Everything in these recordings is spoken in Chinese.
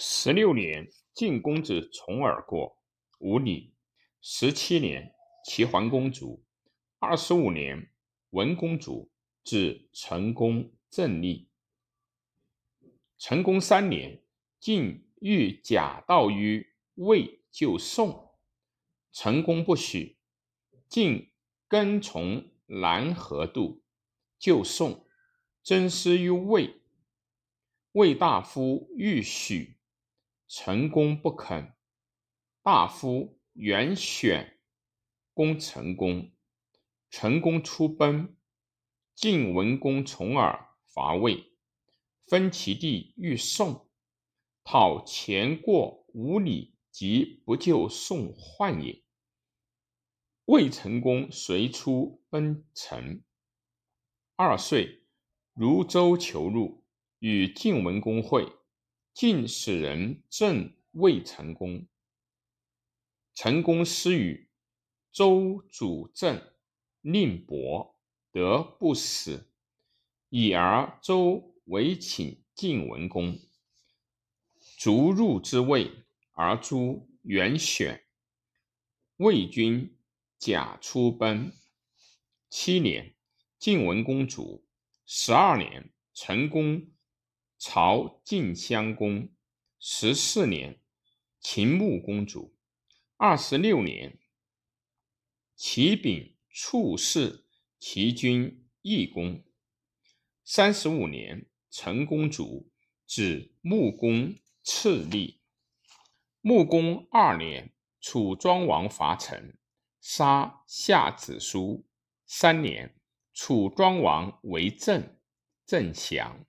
十六年，晋公子重耳过五里。十七年，齐桓公卒。二十五年，文公主至成公正立。成公三年，晋欲假道于魏救宋，成公不许。晋跟从南河渡救宋，征师于魏。魏大夫欲许。成功不肯，大夫袁选攻成功，成功出奔。晋文公重耳伐魏，分其地欲宋，讨前过五里，即不救宋患也。魏成功随出奔陈。二岁，如州求入，与晋文公会。晋使人赠魏成功，成功失与周主政，令伯得不死，以而周为请晋文公，卒入之魏，而诛袁选。魏军假出奔。七年，晋文公主。十二年，成功。朝晋襄公十四年，秦穆公主二十六年，齐丙处士齐君义公三十五年，陈公主指穆公次立。穆公二年，楚庄王伐陈，杀夏子舒。三年，楚庄王为政，郑降。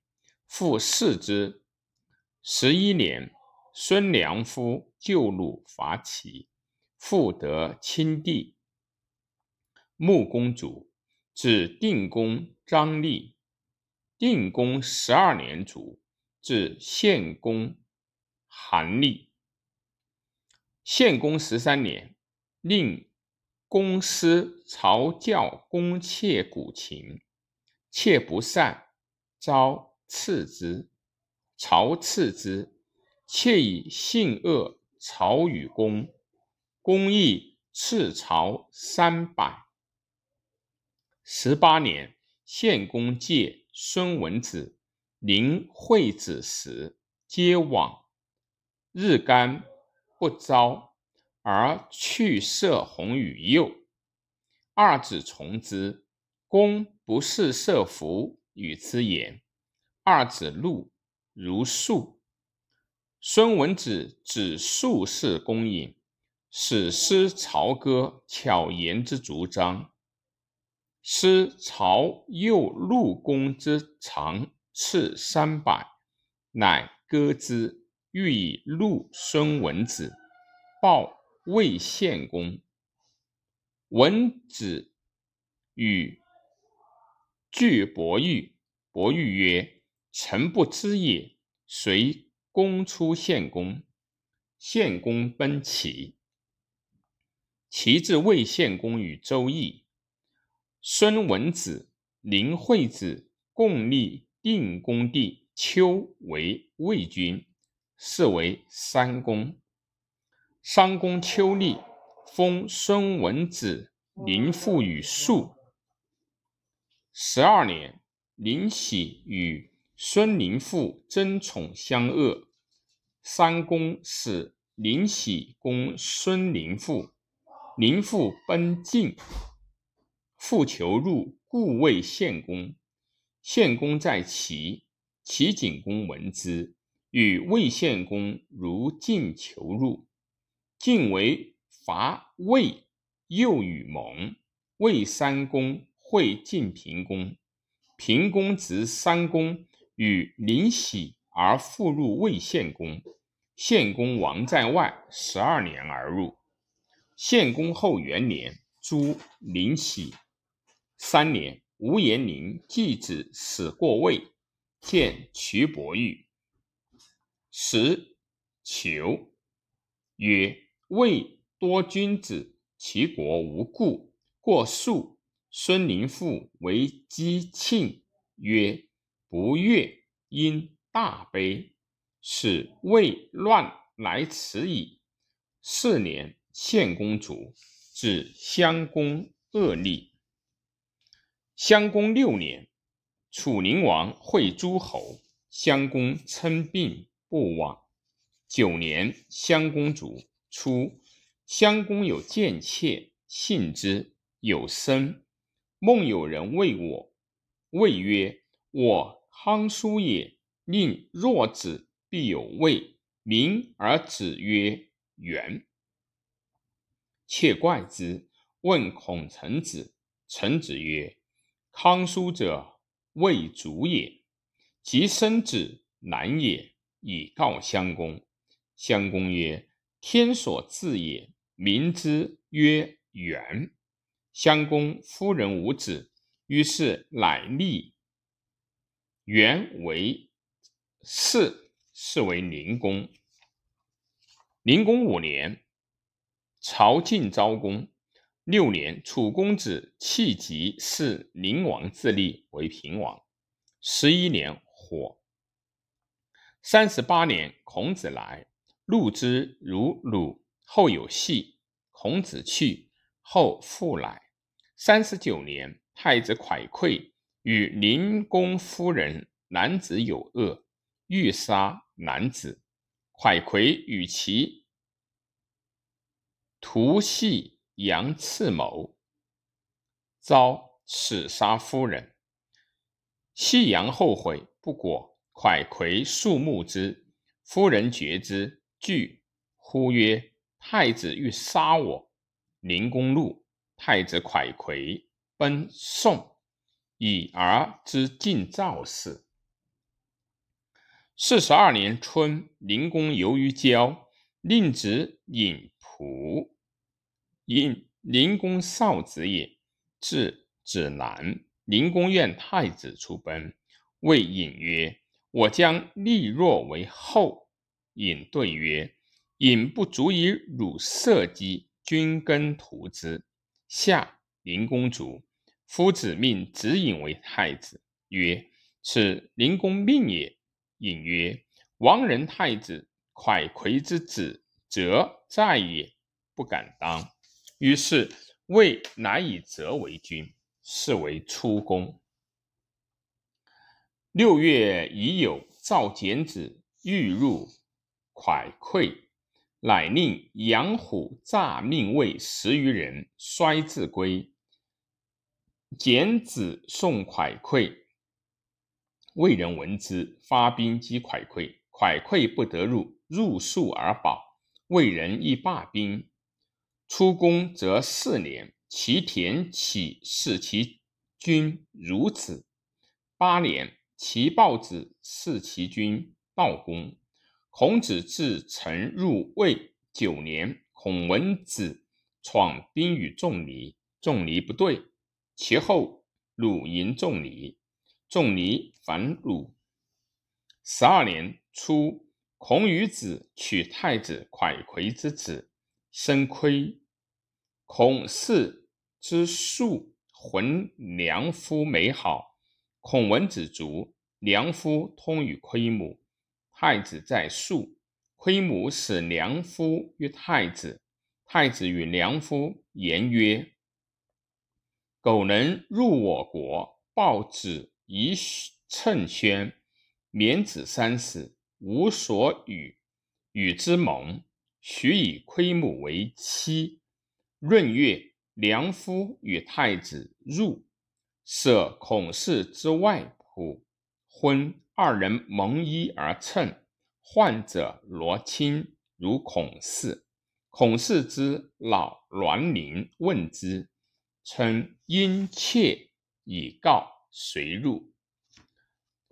复弑之。十一年，孙良夫救鲁伐齐，复得亲弟。穆公主，至定公张立。定公十二年卒，至献公韩立。献公十三年，令公师朝教公妾古琴，妾不善，招。赐之，朝赐之，窃以性恶，朝与公，公亦赐朝三百。十八年，献公借孙文子、临惠子时，皆往，日干不招，而去射弘与右。二子从之，公不事射服与之言。二子路如数，孙文子指数是公隐，使诗朝歌巧言之主张。诗朝右陆公之长次三百，乃歌之，欲以录孙文子，报魏献公。文子与具伯玉，伯玉曰。臣不知也。随公出献公，献公奔齐。齐至魏献公与周易。孙文子、林惠子共立定公弟丘为魏君，是为三公。商公丘立，封孙文子、林父与庶。十二年，林喜与。孙林父争宠相恶，三公使林喜公孙林父，林父奔晋，复求入，故谓献公。献公在齐，齐景公闻之，与魏献公如晋求入。晋为伐魏，又与盟。魏三公会晋平公，平公执三公。与临喜而复入魏献公，献公王在外十二年而入。献公后元年，诛临喜。三年，吴延龄继子死过魏，见瞿伯玉，时求曰：“魏多君子，其国无故，过数。”孙林父为姬庆曰。不悦，因大悲。使魏乱来迟矣。四年，献公主至襄公恶立。襄公六年，楚灵王会诸侯，襄公称病不往。九年，襄公主出，襄公有贱妾，信之，有生。梦有人谓我，谓曰：“我康叔也。令若子必有位，名而子曰元。”窃怪之，问孔成子。成子曰：康叔者，未足也。及生子，男也，以告襄公。襄公曰：“天所至也，民之曰元。”襄公夫人无子，于是乃立元为嗣，是为宁公。宁公五年，朝晋昭公。六年，楚公子弃疾是宁王，自立为平王。十一年，火。三十八年，孔子来，入之如鲁。后有戏，孔子去，后复来。三十九年，太子蒯聩与灵公夫人男子有恶，欲杀男子。蒯聩与其徒系。杨刺谋，遭刺杀夫人。夕阳后悔不果，蒯聩肃穆之。夫人觉之，惧，呼曰：“太子欲杀我。”灵公怒，太子蒯聩奔宋，以而知晋赵氏。四十二年春，灵公游于郊，令子尹仆。因灵公少子也，至子南。灵公愿太子出奔，谓尹曰：“我将立若为后。”尹对曰：“尹不足以汝社稷，君耕图之。”下灵公卒，夫子命子尹为太子，曰：“此灵公命也。”尹曰：“亡人太子蒯聩之子，则在也，不敢当。”于是魏乃以泽为君，是为出公。六月已有赵简子欲入蒯聩，乃令杨虎诈命魏十余人，衰自归。简子送蒯聩，魏人闻之，发兵击蒯聩，蒯聩不得入，入宿而保。魏人亦罢兵。出宫则四年，其田启弑其君孺子。八年，其豹子弑其君悼公。孔子至陈入魏。九年，孔文子闯兵与仲尼，仲尼不对，其后鲁迎仲尼，仲尼反鲁。十二年初，孔与子娶太子蒯聩之子，生亏。孔氏之庶，浑良夫美好。孔文子卒，良夫通与亏母。太子在庶，亏母使良夫与太子。太子与良夫言曰：“苟能入我国，报子以称宣，免子三死，无所与，与之盟，许以窥母为妻。”闰月，良夫与太子入，舍孔氏之外仆，婚二人蒙衣而称。患者罗青，如孔氏。孔氏之老栾宁问之，称殷切以告，随入。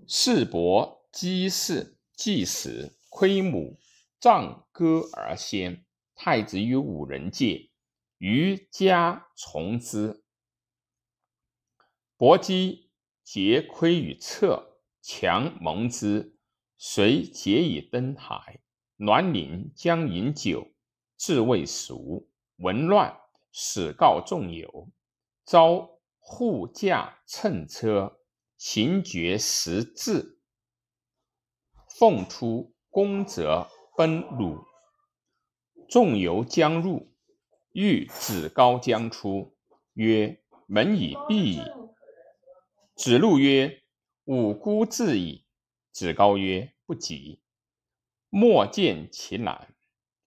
世伯姬氏祭死，窥母葬歌而先。太子与五人戒。于家从之，伯姬结窥与侧，强蒙之，遂结以登台。栾宁将饮酒，至未熟，闻乱，始告众友，召护驾乘车，行绝十至，奉出。公则奔鲁。众游将入，欲子高将出，曰：“门已闭矣。”子路曰：“吾孤至矣。”子高曰：“不及。”莫见其难。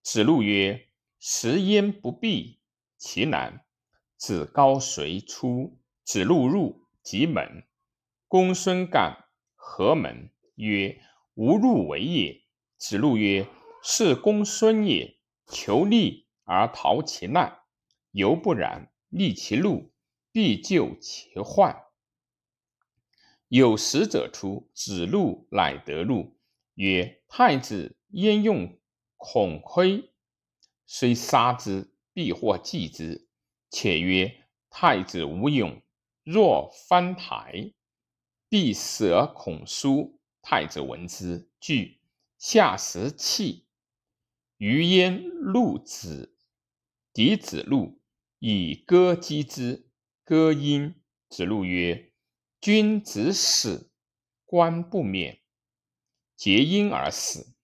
子路曰：“食焉不避，其难。”子高随出，子路入即门。公孙干何门？曰：“吾入为也。”子路曰：“是公孙也。求利而逃其难，犹不然。利其路，必救其患。”有使者出，子路乃得路，曰：“太子焉用孔窥？虽杀之，必或祭之。”且曰：“太子无勇，若翻台。”必舍孔书，太子闻之惧，下食泣。余焉怒子，敌子路以歌击之，歌因。子路曰：“君子死，官不免。”结因而死。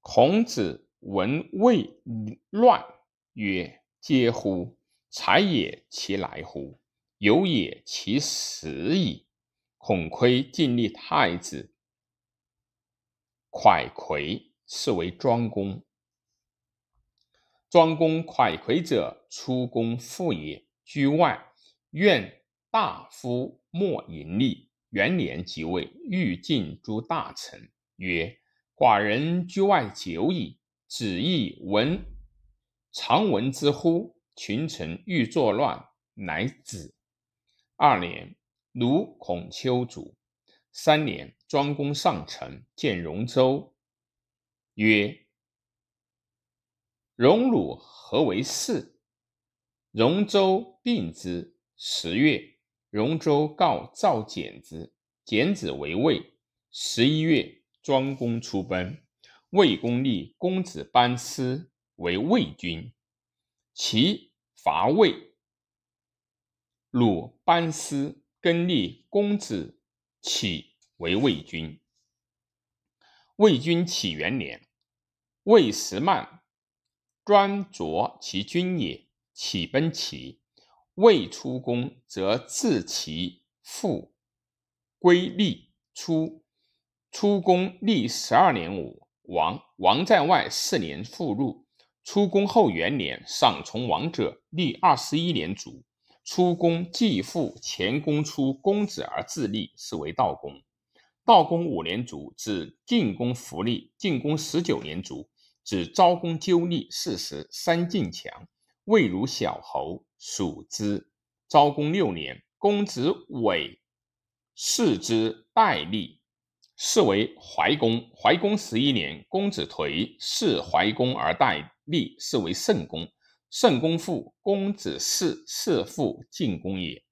孔子闻魏乱，曰：“嗟乎！才也其来乎？有也其死矣。”孔窥尽立太子，蒯聩是为庄公。庄公蒯聩者，出公父也，居外，愿大夫莫盈利。元年即位，欲尽诸大臣，曰：“寡人居外久矣，子亦闻常闻之乎？群臣欲作乱，乃止。”二年。鲁孔丘卒。三年，庄公上城见荣州，曰：“荣鲁何为事？”荣州病之。十月，荣州告赵简之，简子为魏。十一月，庄公出奔，魏公立公子班师为魏君，其伐魏，鲁班师。更立公子启为魏君。魏君启元年，魏时曼专着其军也，启奔齐。魏出宫，则自其父归立。出出宫立十二年，五王王在外四年复入。出宫后元年，上从王者立二十一年卒。出公继父前公出公子而自立，是为道公。道公五年卒，子晋公弗立。晋公十九年卒，子昭公纠立。四十，三晋强，魏如小侯，属之。昭公六年，公子尾世之代立，是为怀公。怀公十一年，公子颓弑怀公而代立，是为圣公。圣公父公子弑，弑父晋公也。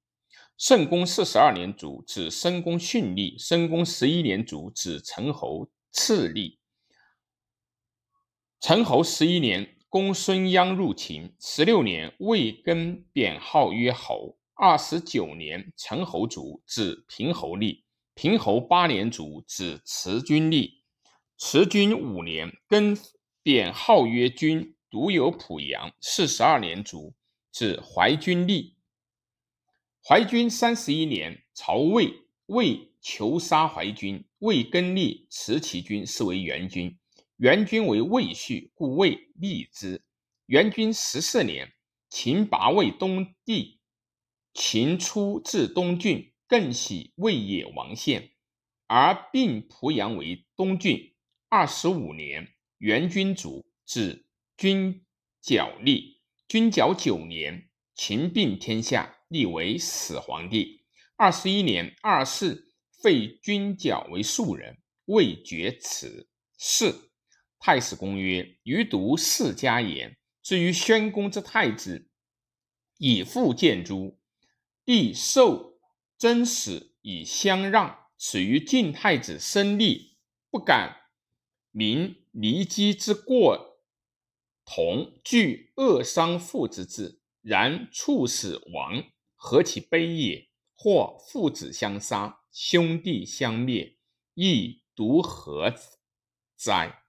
圣公四十二年卒，子申公逊立。申公十一年卒，子陈侯次立。陈侯十一年，公孙鞅入秦。十六年，魏根贬号曰侯。二十九年，陈侯卒，子平侯立。平侯八年卒，子慈君立。慈君五年，根贬号曰君。独有濮阳，四十二年卒，子怀君立。怀君三十一年，曹魏，魏求杀怀君，魏更立持其君，是为元君。元君为魏婿，故魏立之。元君十四年，秦拔魏东地，秦出至东郡，更喜魏野王献，而并濮阳为东郡。二十五年，元君主指。君角立，君角九年，秦并天下，立为始皇帝。二十一年，二世废君角为庶人，未绝此。四太史公曰：余读世家言，至于宣公之太子，以父见诸，帝受真使以相让。此于晋太子申立，不敢明离机之过。同具恶伤父之志，然处死亡，何其悲也！或父子相杀，兄弟相灭，亦独何哉。